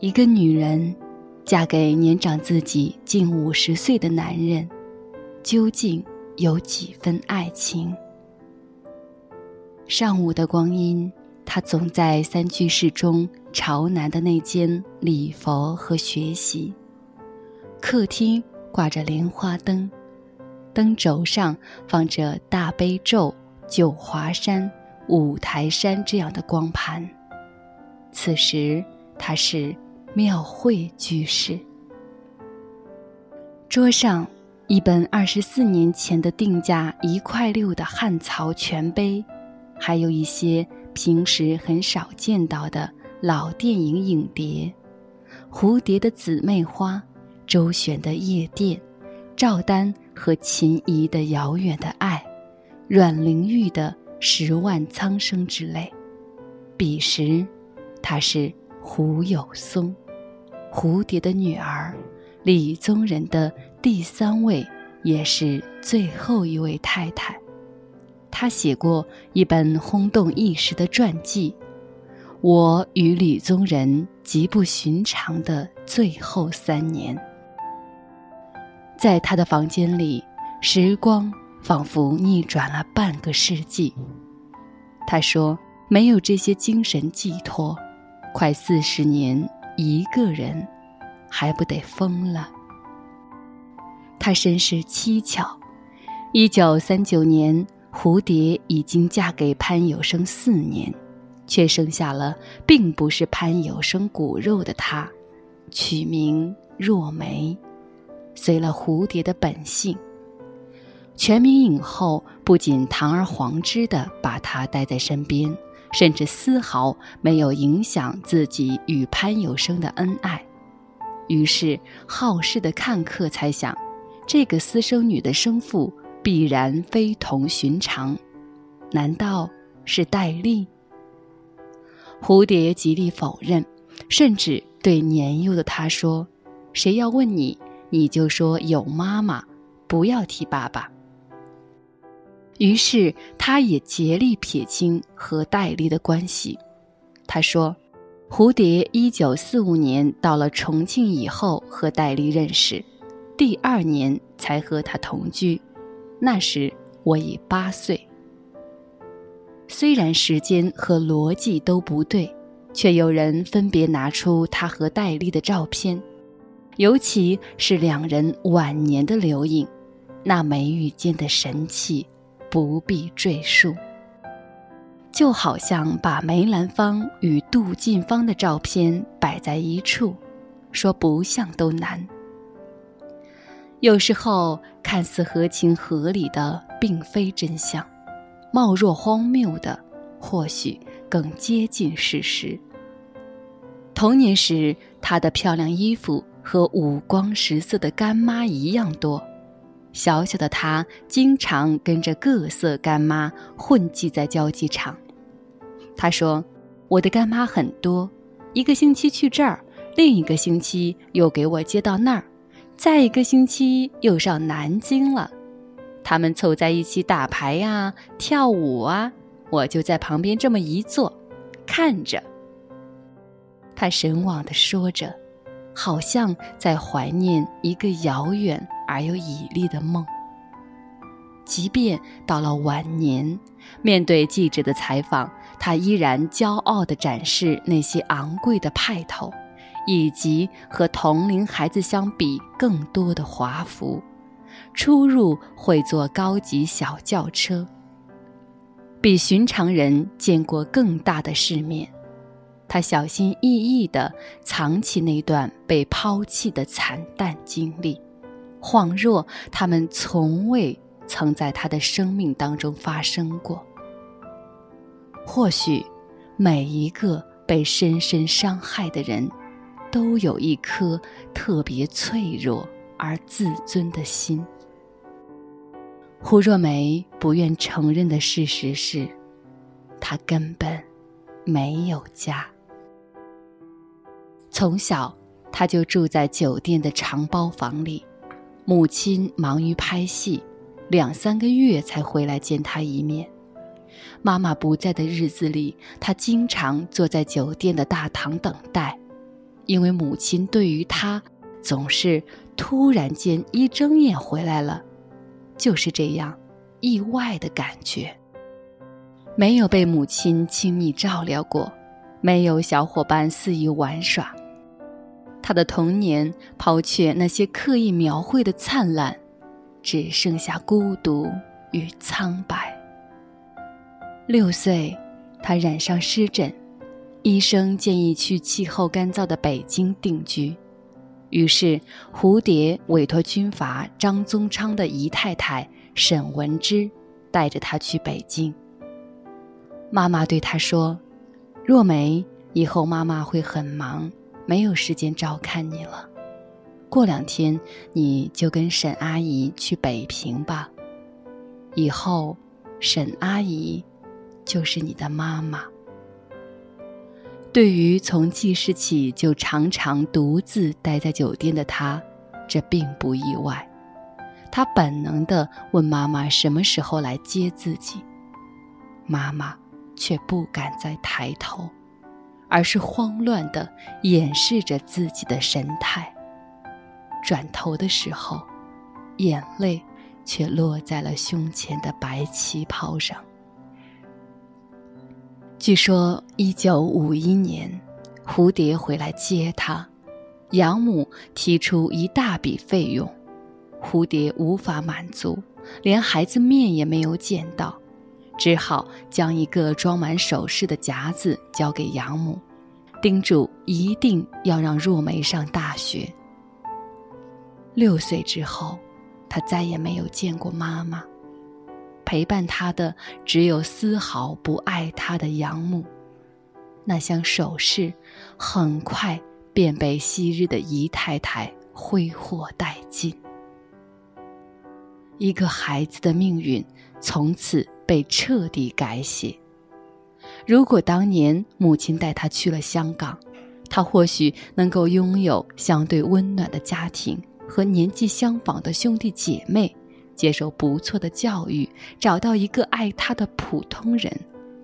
一个女人嫁给年长自己近五十岁的男人，究竟有几分爱情？上午的光阴，她总在三居室中朝南的那间礼佛和学习。客厅挂着莲花灯，灯轴上放着大悲咒、九华山、五台山这样的光盘。此时，她是。庙会居士，桌上一本二十四年前的定价一块六的汉曹全碑，还有一些平时很少见到的老电影影碟，蝴蝶的姊妹花，周旋的夜店，赵丹和秦怡的遥远的爱，阮玲玉的十万苍生之类。彼时，他是胡有松。蝴蝶的女儿，李宗仁的第三位，也是最后一位太太。她写过一本轰动一时的传记《我与李宗仁极不寻常的最后三年》。在他的房间里，时光仿佛逆转了半个世纪。他说：“没有这些精神寄托，快四十年。”一个人，还不得疯了？他身世蹊跷。一九三九年，蝴蝶已经嫁给潘有生四年，却生下了并不是潘有生骨肉的他，取名若梅，随了蝴蝶的本性。全民影后不仅堂而皇之的把他带在身边。甚至丝毫没有影响自己与潘有生的恩爱，于是好事的看客猜想，这个私生女的生父必然非同寻常，难道是戴笠？蝴蝶极力否认，甚至对年幼的他说：“谁要问你，你就说有妈妈，不要提爸爸。”于是，他也竭力撇清和戴笠的关系。他说：“蝴蝶一九四五年到了重庆以后和戴笠认识，第二年才和他同居。那时我已八岁。虽然时间和逻辑都不对，却有人分别拿出他和戴笠的照片，尤其是两人晚年的留影，那眉宇间的神气。”不必赘述，就好像把梅兰芳与杜近芳的照片摆在一处，说不像都难。有时候看似合情合理的，并非真相；貌若荒谬的，或许更接近事实。童年时，她的漂亮衣服和五光十色的干妈一样多。小小的他经常跟着各色干妈混迹在交际场。他说：“我的干妈很多，一个星期去这儿，另一个星期又给我接到那儿，再一个星期又上南京了。他们凑在一起打牌呀、跳舞啊，我就在旁边这么一坐，看着。”他神往的说着，好像在怀念一个遥远。而又绮丽的梦。即便到了晚年，面对记者的采访，他依然骄傲地展示那些昂贵的派头，以及和同龄孩子相比更多的华服。出入会坐高级小轿车，比寻常人见过更大的世面。他小心翼翼地藏起那段被抛弃的惨淡经历。恍若他们从未曾在他的生命当中发生过。或许，每一个被深深伤害的人，都有一颗特别脆弱而自尊的心。胡若梅不愿承认的事实是，她根本没有家。从小，她就住在酒店的长包房里。母亲忙于拍戏，两三个月才回来见他一面。妈妈不在的日子里，他经常坐在酒店的大堂等待，因为母亲对于他总是突然间一睁眼回来了，就是这样意外的感觉。没有被母亲亲密照料过，没有小伙伴肆意玩耍，他的童年抛却那些刻意描绘的灿烂，只剩下孤独与苍白。六岁，他染上湿疹。医生建议去气候干燥的北京定居，于是蝴蝶委托军阀张宗昌的姨太太沈文芝带着他去北京。妈妈对他说：“若梅，以后妈妈会很忙，没有时间照看你了。过两天你就跟沈阿姨去北平吧。以后，沈阿姨就是你的妈妈。”对于从记事起就常常独自待在酒店的他，这并不意外。他本能地问妈妈什么时候来接自己，妈妈却不敢再抬头，而是慌乱地掩饰着自己的神态。转头的时候，眼泪却落在了胸前的白旗袍上。据说，一九五一年，蝴蝶回来接他，养母提出一大笔费用，蝴蝶无法满足，连孩子面也没有见到，只好将一个装满首饰的夹子交给养母，叮嘱一定要让若梅上大学。六岁之后，他再也没有见过妈妈。陪伴他的只有丝毫不爱他的养母，那箱首饰很快便被昔日的姨太太挥霍殆尽。一个孩子的命运从此被彻底改写。如果当年母亲带他去了香港，他或许能够拥有相对温暖的家庭和年纪相仿的兄弟姐妹。接受不错的教育，找到一个爱他的普通人，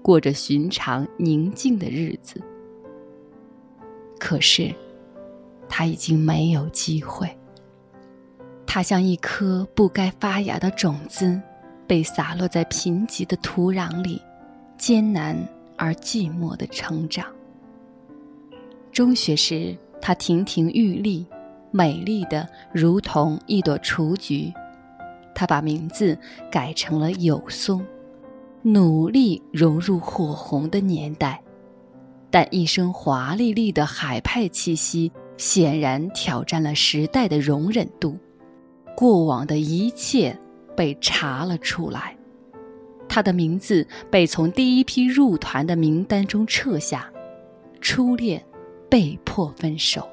过着寻常宁静的日子。可是，他已经没有机会。他像一颗不该发芽的种子，被洒落在贫瘠的土壤里，艰难而寂寞的成长。中学时，她亭亭玉立，美丽的如同一朵雏菊。她把名字改成了有松，努力融入火红的年代，但一身华丽丽的海派气息显然挑战了时代的容忍度。过往的一切被查了出来，他的名字被从第一批入团的名单中撤下，初恋被迫分手。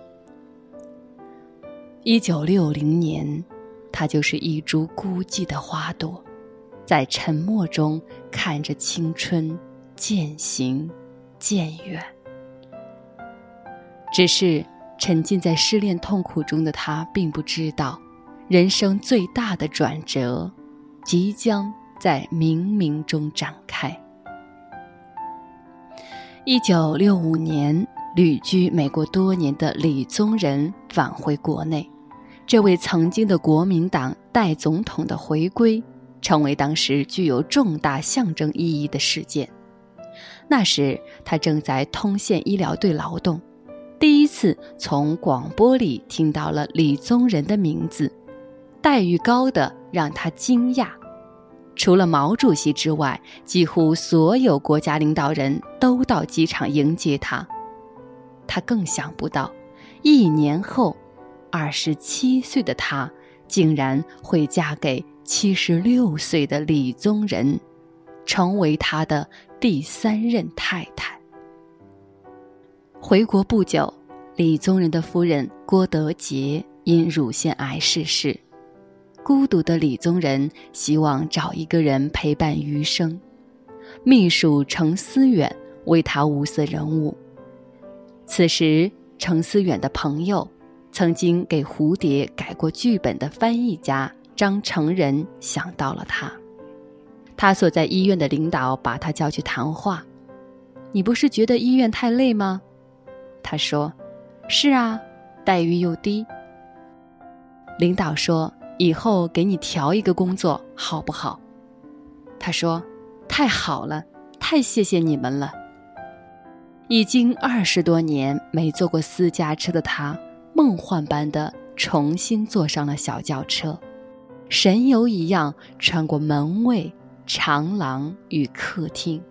一九六零年。他就是一株孤寂的花朵，在沉默中看着青春渐行渐远。只是沉浸在失恋痛苦中的他，并不知道，人生最大的转折，即将在冥冥中展开。一九六五年，旅居美国多年的李宗仁返回国内。这位曾经的国民党代总统的回归，成为当时具有重大象征意义的事件。那时他正在通县医疗队劳动，第一次从广播里听到了李宗仁的名字，待遇高的让他惊讶。除了毛主席之外，几乎所有国家领导人都到机场迎接他。他更想不到，一年后。二十七岁的她，竟然会嫁给七十六岁的李宗仁，成为他的第三任太太。回国不久，李宗仁的夫人郭德洁因乳腺癌逝世，孤独的李宗仁希望找一个人陪伴余生。秘书程思远为他物色人物。此时，程思远的朋友。曾经给蝴蝶改过剧本的翻译家张成仁想到了他，他所在医院的领导把他叫去谈话。你不是觉得医院太累吗？他说：“是啊，待遇又低。领导说：“以后给你调一个工作，好不好？”他说：“太好了，太谢谢你们了。”已经二十多年没坐过私家车的他，梦幻般的重新坐上了小轿车，神游一样穿过门卫、长廊与客厅。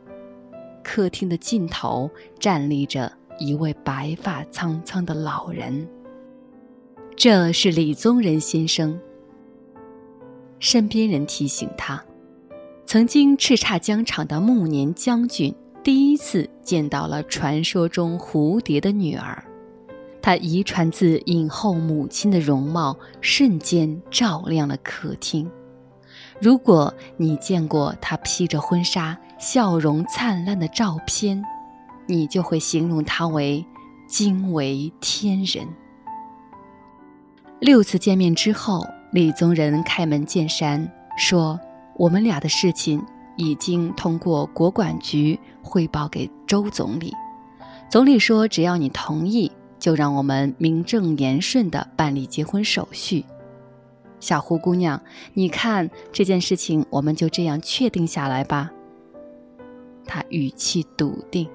客厅的尽头站立着一位白发苍苍的老人。这是李宗仁先生。身边人提醒他，曾经叱咤疆场的暮年将军第一次见到了传说中蝴蝶的女儿。她遗传自影后母亲的容貌，瞬间照亮了客厅。如果你见过她披着婚纱、笑容灿烂的照片，你就会形容她为惊为天人。六次见面之后，李宗仁开门见山说：“我们俩的事情已经通过国管局汇报给周总理，总理说只要你同意，就让我们名正言顺地办理结婚手续。”小胡姑娘，你看这件事情，我们就这样确定下来吧。他语气笃定，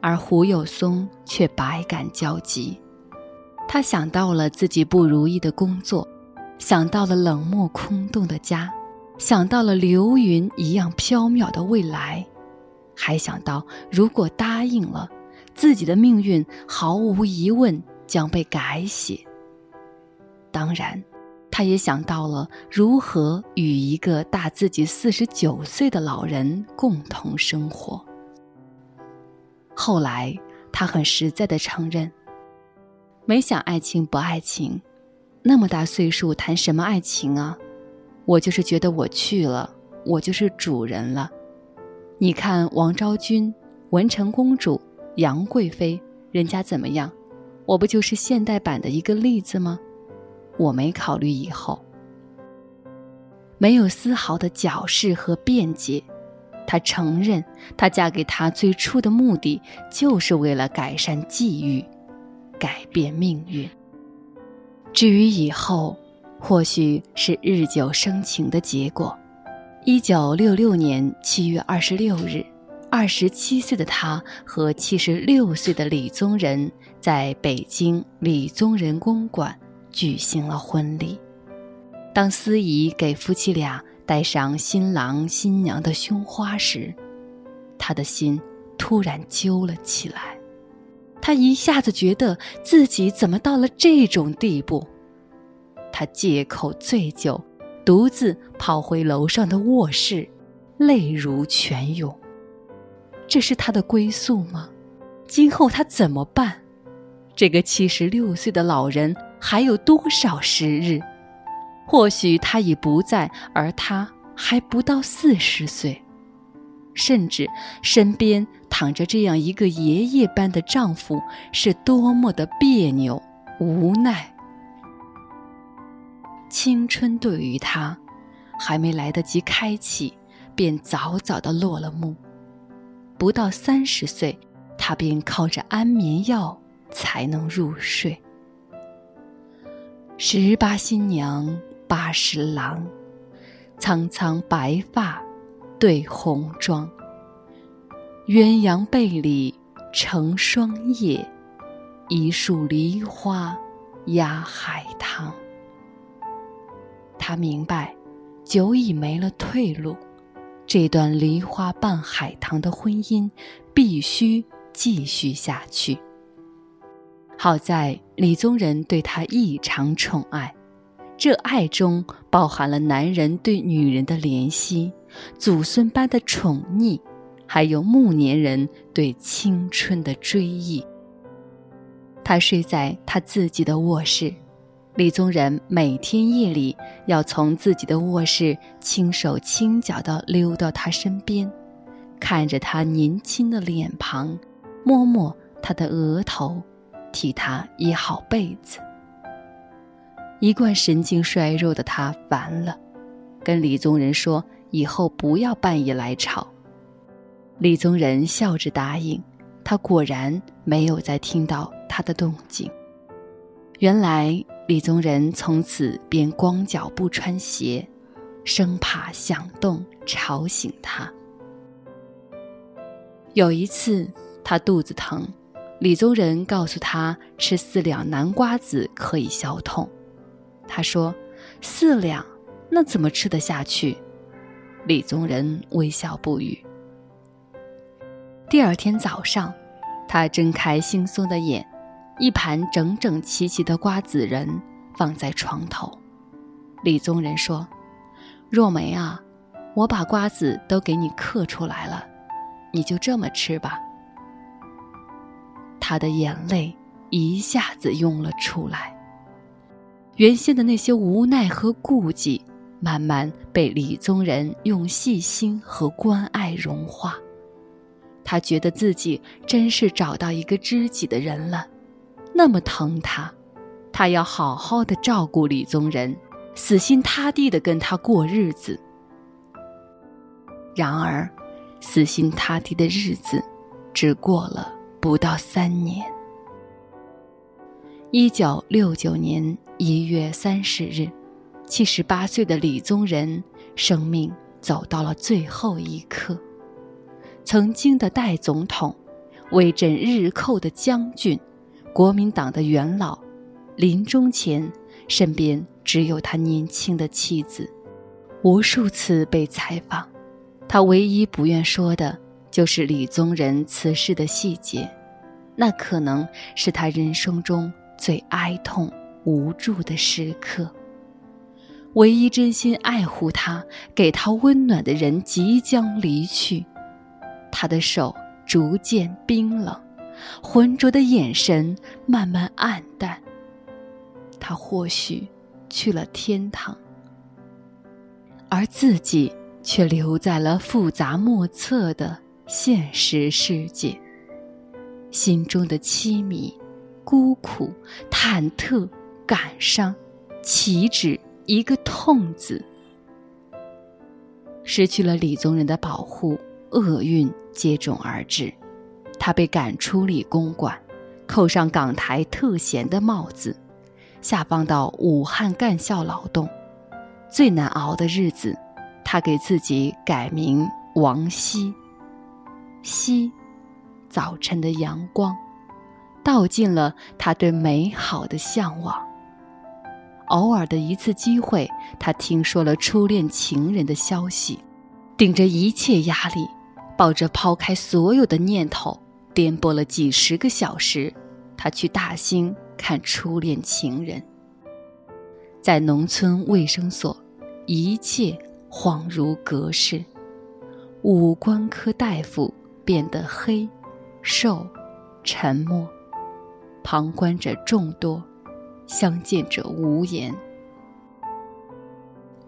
而胡有松却百感交集。他想到了自己不如意的工作，想到了冷漠空洞的家，想到了流云一样飘渺的未来，还想到如果答应了，自己的命运毫无疑问将被改写。当然，他也想到了如何与一个大自己四十九岁的老人共同生活。后来，他很实在的承认：“没想爱情不爱情，那么大岁数谈什么爱情啊？我就是觉得我去了，我就是主人了。你看王昭君、文成公主、杨贵妃，人家怎么样？我不就是现代版的一个例子吗？”我没考虑以后，没有丝毫的矫饰和辩解。她承认，她嫁给他最初的目的就是为了改善际遇，改变命运。至于以后，或许是日久生情的结果。一九六六年七月二十六日，二十七岁的他和七十六岁的李宗仁在北京李宗仁公馆。举行了婚礼。当司仪给夫妻俩戴上新郎新娘的胸花时，他的心突然揪了起来。他一下子觉得自己怎么到了这种地步？他借口醉酒，独自跑回楼上的卧室，泪如泉涌。这是他的归宿吗？今后他怎么办？这个七十六岁的老人。还有多少时日？或许他已不在，而他还不到四十岁，甚至身边躺着这样一个爷爷般的丈夫，是多么的别扭、无奈。青春对于他，还没来得及开启，便早早的落了幕。不到三十岁，他便靠着安眠药才能入睡。十八新娘八十郎，苍苍白发对红妆。鸳鸯被里成双叶，一树梨花压海棠。他明白，久已没了退路，这段梨花伴海棠的婚姻必须继续下去。好在李宗仁对她异常宠爱，这爱中包含了男人对女人的怜惜，祖孙般的宠溺，还有暮年人对青春的追忆。他睡在他自己的卧室，李宗仁每天夜里要从自己的卧室轻手轻脚地溜到他身边，看着他年轻的脸庞，摸摸他的额头。替他掖好被子。一贯神经衰弱的他烦了，跟李宗仁说：“以后不要半夜来吵。”李宗仁笑着答应。他果然没有再听到他的动静。原来李宗仁从此便光脚不穿鞋，生怕响动吵醒他。有一次，他肚子疼，李宗仁告诉他吃四两南瓜子可以消痛。他说：“四两，那怎么吃得下去？”李宗仁微笑不语。第二天早上，他睁开惺忪的眼。一盘整整齐齐的瓜子仁放在床头，李宗仁说：“若梅啊，我把瓜子都给你刻出来了，你就这么吃吧。”他的眼泪一下子涌了出来。原先的那些无奈和顾忌，慢慢被李宗仁用细心和关爱融化。他觉得自己真是找到一个知己的人了。那么疼他，他要好好的照顾李宗仁，死心塌地的跟他过日子。然而，死心塌地的日子，只过了不到三年。一九六九年一月三十日，七十八岁的李宗仁生命走到了最后一刻。曾经的代总统，威震日寇的将军。国民党的元老，临终前身边只有他年轻的妻子。无数次被采访，他唯一不愿说的就是李宗仁辞世的细节，那可能是他人生中最哀痛、无助的时刻。唯一真心爱护他、给他温暖的人即将离去，他的手逐渐冰冷。浑浊的眼神慢慢暗淡。他或许去了天堂，而自己却留在了复杂莫测的现实世界。心中的凄迷、孤苦、忐忑、感伤，岂止一个“痛”字？失去了李宗仁的保护，厄运接踵而至。他被赶出理公馆，扣上港台特衔的帽子，下放到武汉干校劳动。最难熬的日子，他给自己改名王希。希，早晨的阳光，道尽了他对美好的向往。偶尔的一次机会，他听说了初恋情人的消息，顶着一切压力，抱着抛开所有的念头。颠簸了几十个小时，他去大兴看初恋情人。在农村卫生所，一切恍如隔世。五官科大夫变得黑、瘦、沉默，旁观者众多，相见者无言。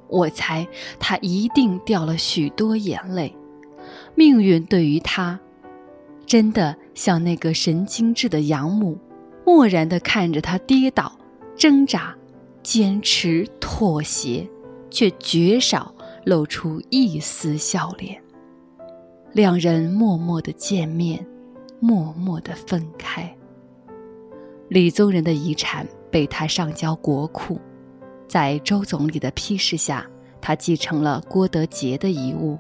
我猜他一定掉了许多眼泪。命运对于他。真的像那个神经质的养母，漠然地看着他跌倒、挣扎、坚持、妥协，却绝少露出一丝笑脸。两人默默的见面，默默的分开。李宗仁的遗产被他上交国库，在周总理的批示下，他继承了郭德洁的遗物。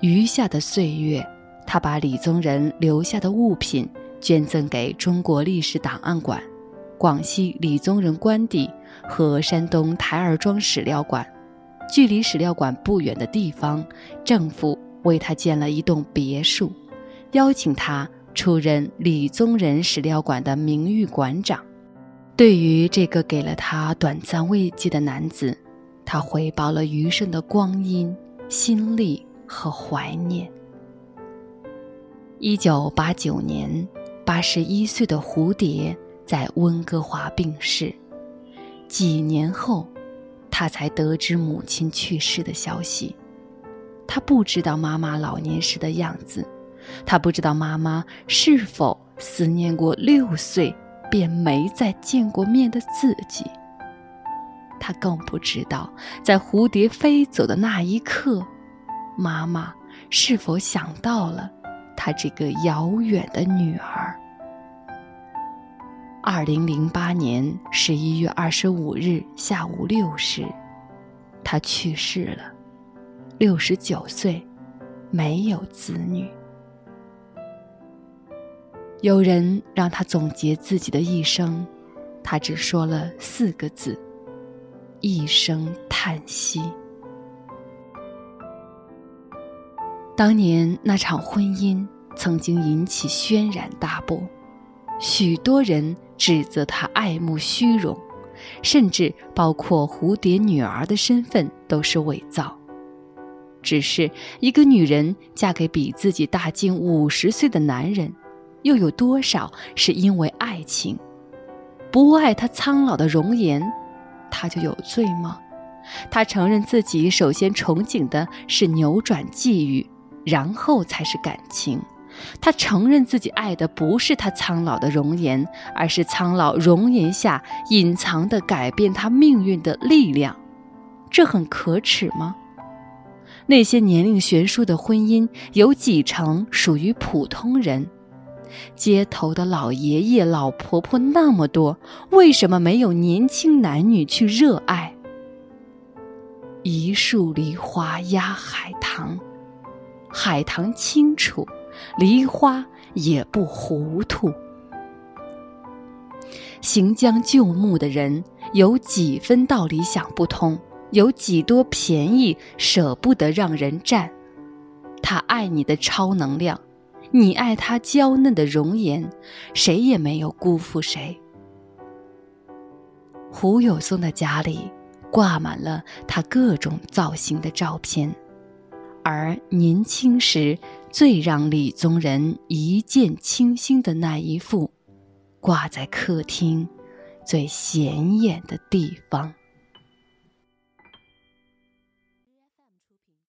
余下的岁月。他把李宗仁留下的物品捐赠给中国历史档案馆、广西李宗仁官邸和山东台儿庄史料馆。距离史料馆不远的地方，政府为他建了一栋别墅，邀请他出任李宗仁史料馆的名誉馆长。对于这个给了他短暂慰藉的男子，他回报了余生的光阴、心力和怀念。一九八九年，八十一岁的蝴蝶在温哥华病逝。几年后，他才得知母亲去世的消息。他不知道妈妈老年时的样子，他不知道妈妈是否思念过六岁便没再见过面的自己。他更不知道，在蝴蝶飞走的那一刻，妈妈是否想到了。他这个遥远的女儿。二零零八年十一月二十五日下午六时，他去世了，六十九岁，没有子女。有人让他总结自己的一生，他只说了四个字：一声叹息。当年那场婚姻曾经引起轩然大波，许多人指责他爱慕虚荣，甚至包括蝴蝶女儿的身份都是伪造。只是一个女人嫁给比自己大近五十岁的男人。又有多少是因为爱情？不爱他苍老的容颜，他就有罪吗？他承认自己首先憧憬的是扭转际遇，然后才是感情。他承认自己爱的不是他苍老的容颜，而是苍老容颜下隐藏的改变他命运的力量。这很可耻吗？那些年龄悬殊的婚姻，有几成属于普通人？街头的老爷爷、老婆婆那么多，为什么没有年轻男女去热爱？一树梨花压海棠，海棠清楚，梨花也不糊涂。行将就木的人，有几分道理想不通？有几多便宜舍不得让人占？他爱你的超能量。你爱她娇嫩的容颜，谁也没有辜负谁。胡有松的家里挂满了他各种造型的照片，而年轻时最让李宗仁一见倾心的那一幅，挂在客厅最显眼的地方。